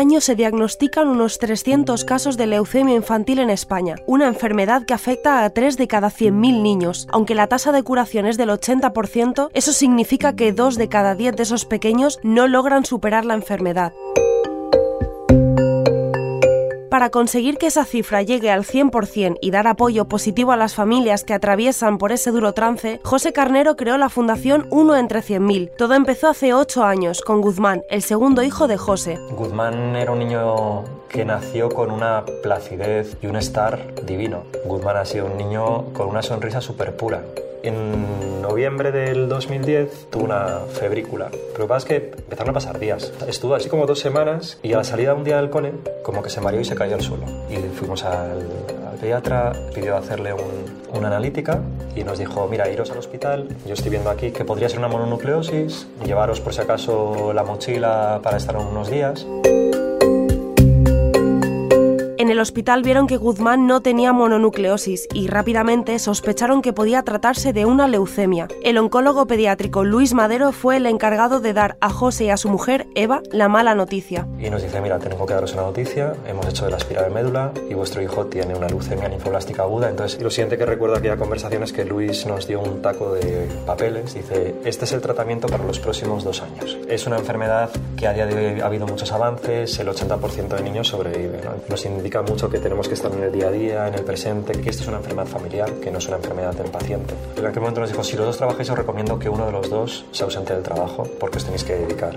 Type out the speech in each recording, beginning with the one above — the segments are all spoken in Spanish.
Año se diagnostican unos 300 casos de leucemia infantil en España, una enfermedad que afecta a 3 de cada 100.000 niños. Aunque la tasa de curación es del 80%, eso significa que 2 de cada 10 de esos pequeños no logran superar la enfermedad. Para conseguir que esa cifra llegue al 100% y dar apoyo positivo a las familias que atraviesan por ese duro trance, José Carnero creó la Fundación Uno entre 100.000. Todo empezó hace 8 años, con Guzmán, el segundo hijo de José. Guzmán era un niño que nació con una placidez y un estar divino. Guzmán ha sido un niño con una sonrisa súper pura. En noviembre del 2010 tuvo una febrícula. Pero lo que pasa es que empezaron a pasar días. Estuvo así como dos semanas y a la salida un día del cole, como que se mareó y se cayó al suelo. Y fuimos al, al pediatra, pidió hacerle un, una analítica y nos dijo, mira, iros al hospital, yo estoy viendo aquí que podría ser una mononucleosis, llevaros por si acaso la mochila para estar unos días. En el hospital vieron que Guzmán no tenía mononucleosis y rápidamente sospecharon que podía tratarse de una leucemia. El oncólogo pediátrico Luis Madero fue el encargado de dar a José y a su mujer, Eva, la mala noticia. Y nos dice, mira, tengo que daros una noticia, hemos hecho de la espiral de médula y vuestro hijo tiene una leucemia linfoblástica aguda. Entonces, lo siguiente que recuerdo aquella conversación es que Luis nos dio un taco de papeles. Dice, este es el tratamiento para los próximos dos años. Es una enfermedad que a día de hoy ha habido muchos avances, el 80% de niños sobreviven. ¿no? Nos indica mucho que tenemos que estar en el día a día, en el presente, que esto es una enfermedad familiar, que no es una enfermedad del paciente. En aquel momento nos dijo, si los dos trabajáis os recomiendo que uno de los dos se ausente del trabajo porque os tenéis que dedicar.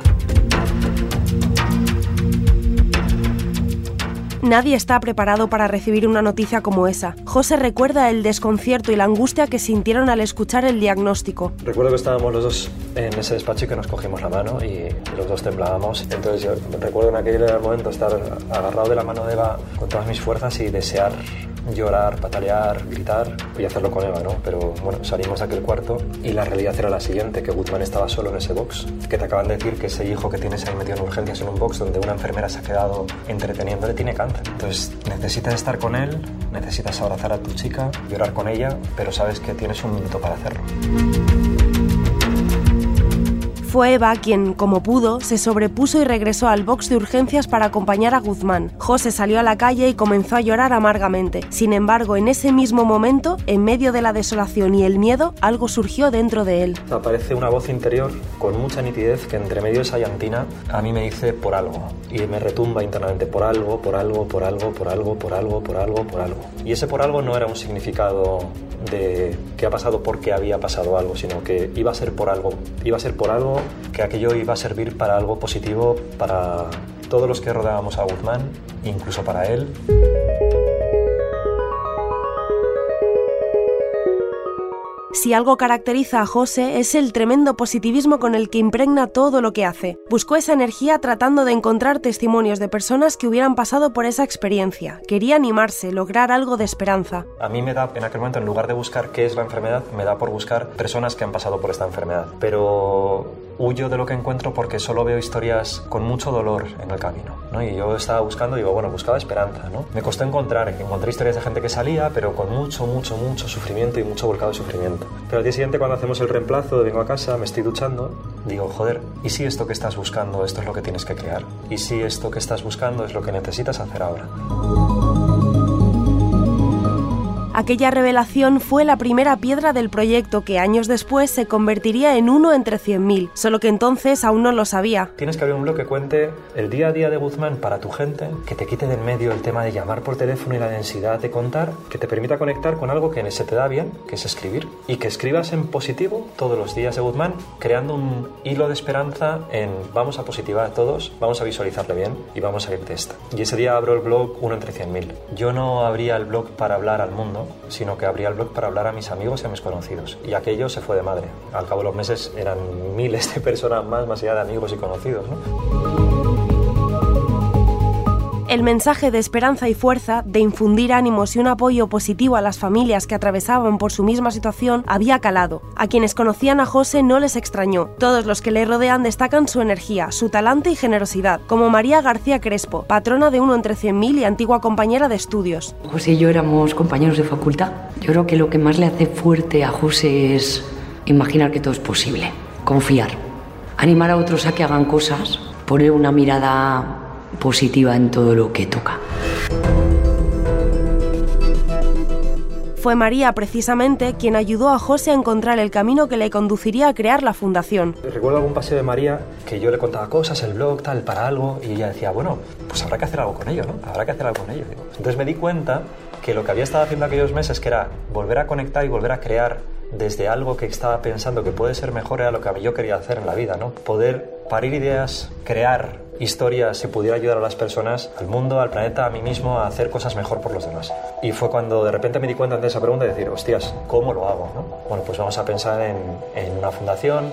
Nadie está preparado para recibir una noticia como esa. José recuerda el desconcierto y la angustia que sintieron al escuchar el diagnóstico. Recuerdo que estábamos los dos en ese despacho y que nos cogimos la mano y los dos temblábamos. Entonces yo recuerdo en aquel momento estar agarrado de la mano de Eva con todas mis fuerzas y desear llorar, patalear, gritar y hacerlo con Eva, ¿no? Pero bueno, salimos de aquel cuarto y la realidad era la siguiente, que Guzmán estaba solo en ese box, que te acaban de decir que ese hijo que tienes ahí metido en urgencias en un box donde una enfermera se ha quedado entreteniéndole tiene cáncer. Entonces necesitas estar con él, necesitas abrazar a tu chica, llorar con ella, pero sabes que tienes un minuto para hacerlo. Fue Eva quien, como pudo, se sobrepuso y regresó al box de urgencias para acompañar a Guzmán. José salió a la calle y comenzó a llorar amargamente. Sin embargo, en ese mismo momento, en medio de la desolación y el miedo, algo surgió dentro de él. Aparece una voz interior con mucha nitidez que entre medio de esa llantina a mí me dice por algo y me retumba internamente por algo, por algo, por algo, por algo, por algo, por algo, por algo. Y ese por algo no era un significado de que ha pasado porque había pasado algo, sino que iba a ser por algo, iba a ser por algo que aquello iba a servir para algo positivo para todos los que rodeábamos a Guzmán, incluso para él. Si algo caracteriza a José es el tremendo positivismo con el que impregna todo lo que hace. Buscó esa energía tratando de encontrar testimonios de personas que hubieran pasado por esa experiencia. Quería animarse, lograr algo de esperanza. A mí me da, en aquel momento, en lugar de buscar qué es la enfermedad, me da por buscar personas que han pasado por esta enfermedad. Pero huyo de lo que encuentro porque solo veo historias con mucho dolor en el camino. ¿no? Y yo estaba buscando, digo, bueno, buscaba esperanza. ¿no? Me costó encontrar, encontré historias de gente que salía, pero con mucho, mucho, mucho sufrimiento y mucho volcado de sufrimiento. Pero al día siguiente, cuando hacemos el reemplazo, vengo a casa, me estoy duchando, digo, joder, ¿y si esto que estás buscando, esto es lo que tienes que crear? ¿Y si esto que estás buscando es lo que necesitas hacer ahora? Aquella revelación fue la primera piedra del proyecto que años después se convertiría en uno entre 100.000, solo que entonces aún no lo sabía. Tienes que abrir un blog que cuente el día a día de Guzmán para tu gente, que te quite de en medio el tema de llamar por teléfono y la densidad de contar, que te permita conectar con algo que se te da bien, que es escribir, y que escribas en positivo todos los días de Guzmán, creando un hilo de esperanza en vamos a positivar a todos, vamos a visualizarle bien y vamos a ir de esta. Y ese día abro el blog uno entre 100.000. Yo no abría el blog para hablar al mundo, sino que abría el blog para hablar a mis amigos y a mis conocidos. Y aquello se fue de madre. Al cabo de los meses eran miles de personas más, más allá de amigos y conocidos. ¿no? El mensaje de esperanza y fuerza, de infundir ánimos y un apoyo positivo a las familias que atravesaban por su misma situación, había calado. A quienes conocían a José no les extrañó. Todos los que le rodean destacan su energía, su talante y generosidad, como María García Crespo, patrona de uno entre 100.000 y antigua compañera de estudios. José y yo éramos compañeros de facultad. Yo creo que lo que más le hace fuerte a José es imaginar que todo es posible, confiar, animar a otros a que hagan cosas, poner una mirada positiva en todo lo que toca. Fue María precisamente quien ayudó a José a encontrar el camino que le conduciría a crear la fundación. Recuerdo algún paseo de María que yo le contaba cosas, el blog, tal, para algo, y ella decía, bueno, pues habrá que hacer algo con ello, ¿no? Habrá que hacer algo con ello. Entonces me di cuenta que lo que había estado haciendo aquellos meses, que era volver a conectar y volver a crear desde algo que estaba pensando que puede ser mejor, era lo que yo quería hacer en la vida, ¿no? Poder parir ideas, crear historias si pudiera ayudar a las personas, al mundo, al planeta, a mí mismo, a hacer cosas mejor por los demás. Y fue cuando de repente me di cuenta de esa pregunta y decir, hostias, ¿cómo lo hago? ¿no? Bueno, pues vamos a pensar en, en una fundación.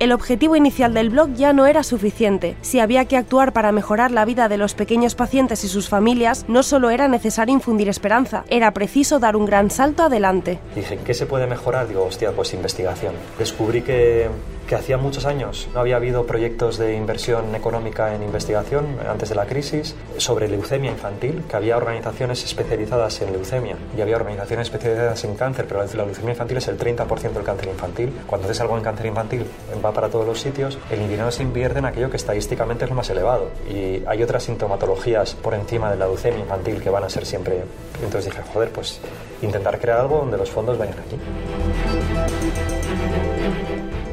El objetivo inicial del blog ya no era suficiente. Si había que actuar para mejorar la vida de los pequeños pacientes y sus familias, no solo era necesario infundir esperanza, era preciso dar un gran salto adelante. Dije, ¿qué se puede mejorar? Digo, hostia, pues investigación. Descubrí que que hacía muchos años no había habido proyectos de inversión económica en investigación antes de la crisis sobre leucemia infantil, que había organizaciones especializadas en leucemia y había organizaciones especializadas en cáncer, pero la leucemia infantil es el 30% del cáncer infantil. Cuando haces algo en cáncer infantil va para todos los sitios, el dinero se invierte en aquello que estadísticamente es lo más elevado y hay otras sintomatologías por encima de la leucemia infantil que van a ser siempre... Entonces dije, joder, pues intentar crear algo donde los fondos vayan allí.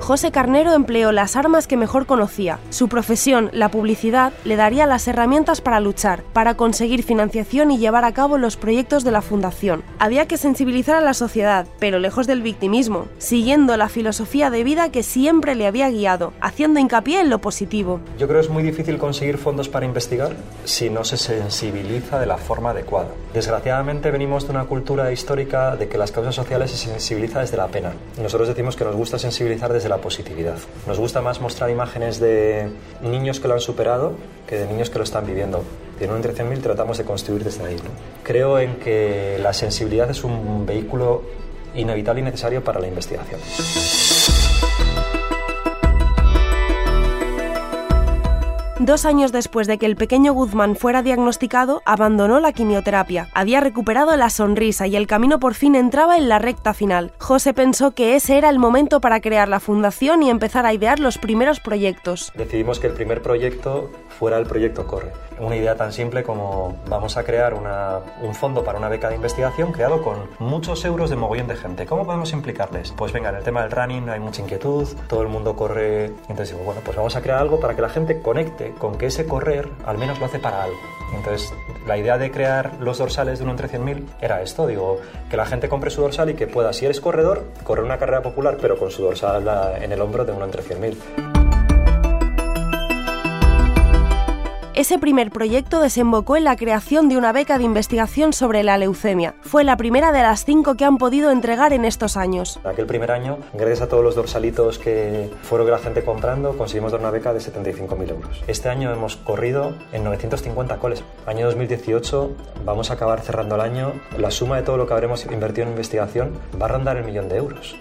José Carnero empleó las armas que mejor conocía. Su profesión, la publicidad, le daría las herramientas para luchar, para conseguir financiación y llevar a cabo los proyectos de la fundación. Había que sensibilizar a la sociedad, pero lejos del victimismo, siguiendo la filosofía de vida que siempre le había guiado, haciendo hincapié en lo positivo. Yo creo que es muy difícil conseguir fondos para investigar si no se sensibiliza de la forma adecuada. Desgraciadamente venimos de una cultura histórica de que las causas sociales se sensibiliza desde la pena. Nosotros decimos que nos gusta sensibilizar desde la positividad. Nos gusta más mostrar imágenes de niños que lo han superado que de niños que lo están viviendo. En un entre 100.000 tratamos de construir desde ahí. Creo en que la sensibilidad es un vehículo inevitable y necesario para la investigación. Dos años después de que el pequeño Guzmán fuera diagnosticado, abandonó la quimioterapia. Había recuperado la sonrisa y el camino por fin entraba en la recta final. José pensó que ese era el momento para crear la fundación y empezar a idear los primeros proyectos. Decidimos que el primer proyecto fuera el proyecto Corre. Una idea tan simple como vamos a crear un fondo para una beca de investigación creado con muchos euros de mogollón de gente. ¿Cómo podemos implicarles? Pues venga, en el tema del running hay mucha inquietud, todo el mundo corre. Entonces digo, bueno, pues vamos a crear algo para que la gente conecte con que ese correr al menos lo hace para algo. Entonces, la idea de crear los dorsales de uno entre 100.000 era esto, digo, que la gente compre su dorsal y que pueda, si eres corredor, correr una carrera popular, pero con su dorsal en el hombro de uno entre 100.000. Ese primer proyecto desembocó en la creación de una beca de investigación sobre la leucemia. Fue la primera de las cinco que han podido entregar en estos años. Aquel primer año, gracias a todos los dorsalitos que fueron la gente comprando, conseguimos dar una beca de 75.000 euros. Este año hemos corrido en 950 coles. Año 2018 vamos a acabar cerrando el año. La suma de todo lo que habremos invertido en investigación va a rondar el millón de euros.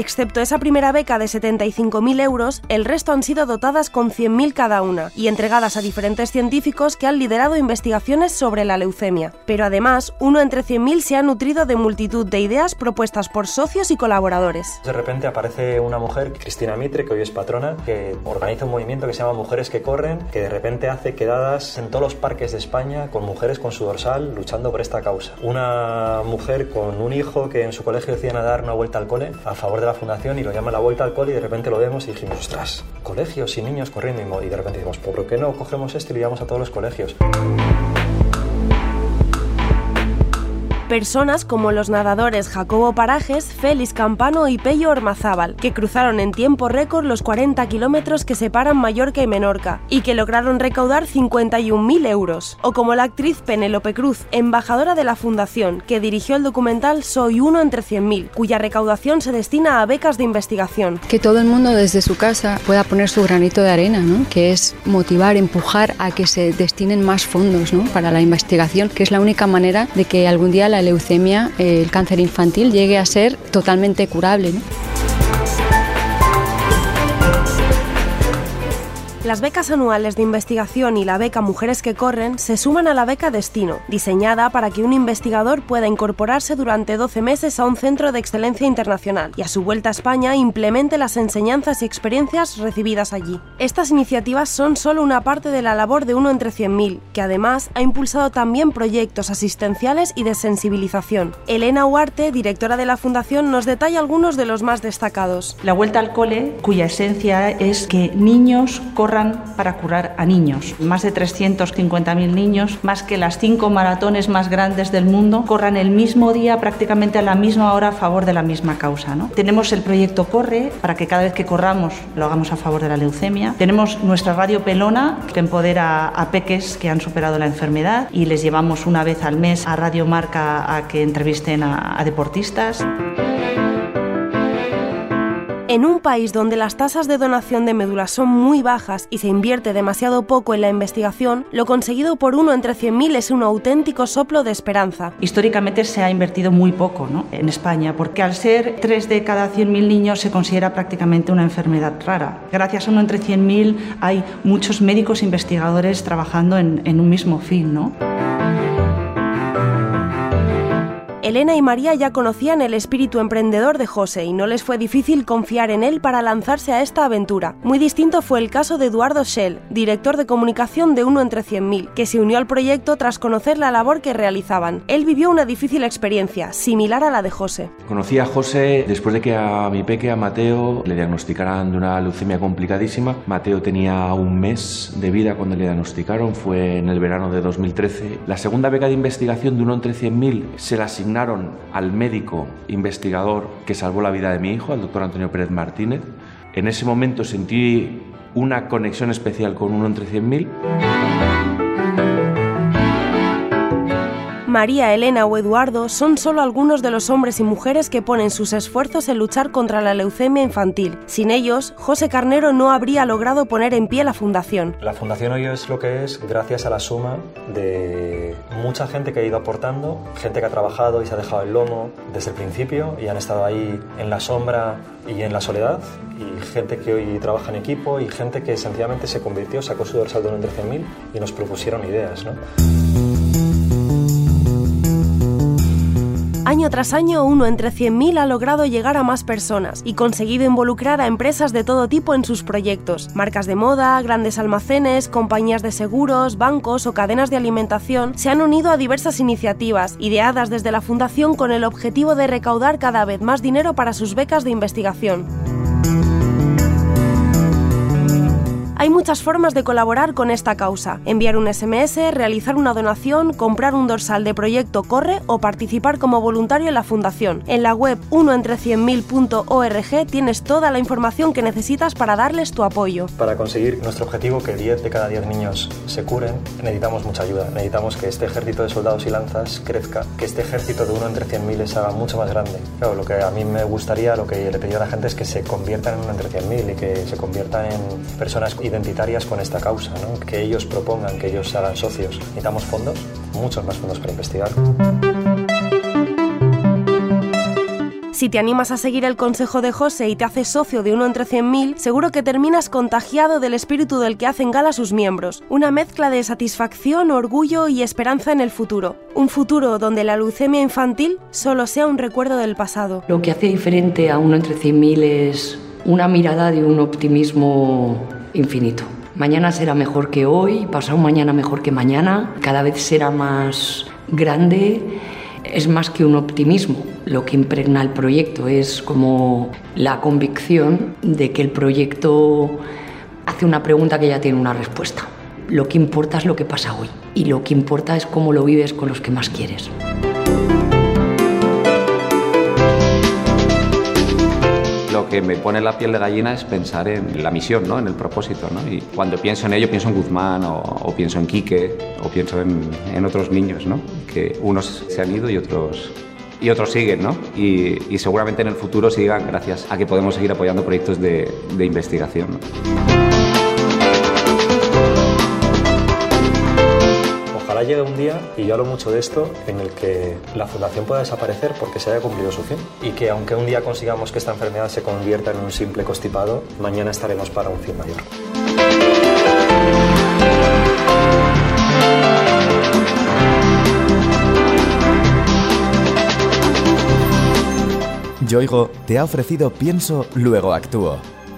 Excepto esa primera beca de 75.000 euros, el resto han sido dotadas con 100.000 cada una y entregadas a diferentes científicos que han liderado investigaciones sobre la leucemia. Pero además, uno entre 100.000 se ha nutrido de multitud de ideas propuestas por socios y colaboradores. De repente aparece una mujer, Cristina Mitre, que hoy es patrona, que organiza un movimiento que se llama Mujeres que Corren, que de repente hace quedadas en todos los parques de España con mujeres con su dorsal luchando por esta causa. Una mujer con un hijo que en su colegio decían a una vuelta al cole a favor de la fundación y lo llama la vuelta al cole y de repente lo vemos y dijimos, ostras, colegios y niños corriendo y de repente decimos, ¿por qué no cogemos esto y lo llevamos a todos los colegios? Personas como los nadadores Jacobo Parajes, Félix Campano y Pello Ormazábal, que cruzaron en tiempo récord los 40 kilómetros que separan Mallorca y Menorca y que lograron recaudar 51.000 euros. O como la actriz Penélope Cruz, embajadora de la Fundación, que dirigió el documental Soy uno entre 100.000, cuya recaudación se destina a becas de investigación. Que todo el mundo desde su casa pueda poner su granito de arena, ¿no? que es motivar, empujar a que se destinen más fondos ¿no? para la investigación, que es la única manera de que algún día la leucemia, el cáncer infantil, llegue a ser totalmente curable. Las becas anuales de investigación y la beca Mujeres que Corren se suman a la beca Destino, diseñada para que un investigador pueda incorporarse durante 12 meses a un centro de excelencia internacional y a su vuelta a España implemente las enseñanzas y experiencias recibidas allí. Estas iniciativas son solo una parte de la labor de Uno entre 100.000, que además ha impulsado también proyectos asistenciales y de sensibilización. Elena Huarte, directora de la Fundación, nos detalla algunos de los más destacados. La vuelta al cole, cuya esencia es que niños corran para curar a niños. Más de 350.000 niños, más que las cinco maratones más grandes del mundo, corran el mismo día, prácticamente a la misma hora, a favor de la misma causa. ¿no? Tenemos el proyecto Corre, para que cada vez que corramos lo hagamos a favor de la leucemia. Tenemos nuestra radio Pelona, que empodera a peques que han superado la enfermedad y les llevamos una vez al mes a Radio Marca a que entrevisten a, a deportistas. En un país donde las tasas de donación de médula son muy bajas y se invierte demasiado poco en la investigación, lo conseguido por uno entre 100.000 es un auténtico soplo de esperanza. Históricamente se ha invertido muy poco ¿no? en España, porque al ser 3 de cada 100.000 niños se considera prácticamente una enfermedad rara. Gracias a uno entre 100.000 hay muchos médicos investigadores trabajando en, en un mismo fin. ¿no? Elena y María ya conocían el espíritu emprendedor de José y no les fue difícil confiar en él para lanzarse a esta aventura. Muy distinto fue el caso de Eduardo Schell, director de comunicación de Uno entre 100.000, que se unió al proyecto tras conocer la labor que realizaban. Él vivió una difícil experiencia, similar a la de José. Conocí a José después de que a mi peque, a Mateo, le diagnosticaran de una leucemia complicadísima. Mateo tenía un mes de vida cuando le diagnosticaron, fue en el verano de 2013. La segunda beca de investigación de Uno entre 100.000 se la asignaron al médico investigador que salvó la vida de mi hijo, al doctor Antonio Pérez Martínez. En ese momento sentí una conexión especial con uno entre 100.000. María, Elena o Eduardo son solo algunos de los hombres y mujeres que ponen sus esfuerzos en luchar contra la leucemia infantil. Sin ellos, José Carnero no habría logrado poner en pie la fundación. La fundación hoy es lo que es gracias a la suma de mucha gente que ha ido aportando, gente que ha trabajado y se ha dejado el lomo desde el principio y han estado ahí en la sombra y en la soledad, y gente que hoy trabaja en equipo y gente que sencillamente se convirtió, sacó su dorsal de un entre 100.000 y nos propusieron ideas. ¿no? Año tras año, uno entre 100.000 ha logrado llegar a más personas y conseguido involucrar a empresas de todo tipo en sus proyectos. Marcas de moda, grandes almacenes, compañías de seguros, bancos o cadenas de alimentación se han unido a diversas iniciativas, ideadas desde la Fundación con el objetivo de recaudar cada vez más dinero para sus becas de investigación. Hay muchas formas de colaborar con esta causa. Enviar un SMS, realizar una donación, comprar un dorsal de proyecto Corre o participar como voluntario en la fundación. En la web unoentre100.000.org tienes toda la información que necesitas para darles tu apoyo. Para conseguir nuestro objetivo que 10 de cada 10 niños se curen, necesitamos mucha ayuda. Necesitamos que este ejército de soldados y lanzas crezca, que este ejército de uno entre 100.000 se haga mucho más grande. Claro, lo que a mí me gustaría, lo que le pediría a la gente es que se conviertan en uno entre 100.000 y que se conviertan en personas identitarias con esta causa, ¿no? que ellos propongan, que ellos se hagan socios. Necesitamos fondos, muchos más fondos para investigar. Si te animas a seguir el consejo de José y te haces socio de uno entre 100.000, seguro que terminas contagiado del espíritu del que hacen gala sus miembros. Una mezcla de satisfacción, orgullo y esperanza en el futuro. Un futuro donde la leucemia infantil solo sea un recuerdo del pasado. Lo que hace diferente a uno entre 100.000 es una mirada de un optimismo infinito. Mañana será mejor que hoy, pasado mañana mejor que mañana, cada vez será más grande. Es más que un optimismo, lo que impregna el proyecto es como la convicción de que el proyecto hace una pregunta que ya tiene una respuesta. Lo que importa es lo que pasa hoy y lo que importa es cómo lo vives con los que más quieres. Que me pone la piel de gallina es pensar en la misión, ¿no? en el propósito. ¿no? Y cuando pienso en ello, pienso en Guzmán o, pienso en Quique o pienso en, en, otros niños, ¿no? que unos se han ido y otros, y otros siguen, ¿no? Y, y, seguramente en el futuro sigan gracias a que podemos seguir apoyando proyectos de, de investigación. ¿no? Llegue un día, y yo hablo mucho de esto, en el que la fundación pueda desaparecer porque se haya cumplido su fin. Y que aunque un día consigamos que esta enfermedad se convierta en un simple constipado, mañana estaremos para un fin mayor. Yoigo te ha ofrecido Pienso, luego actúo.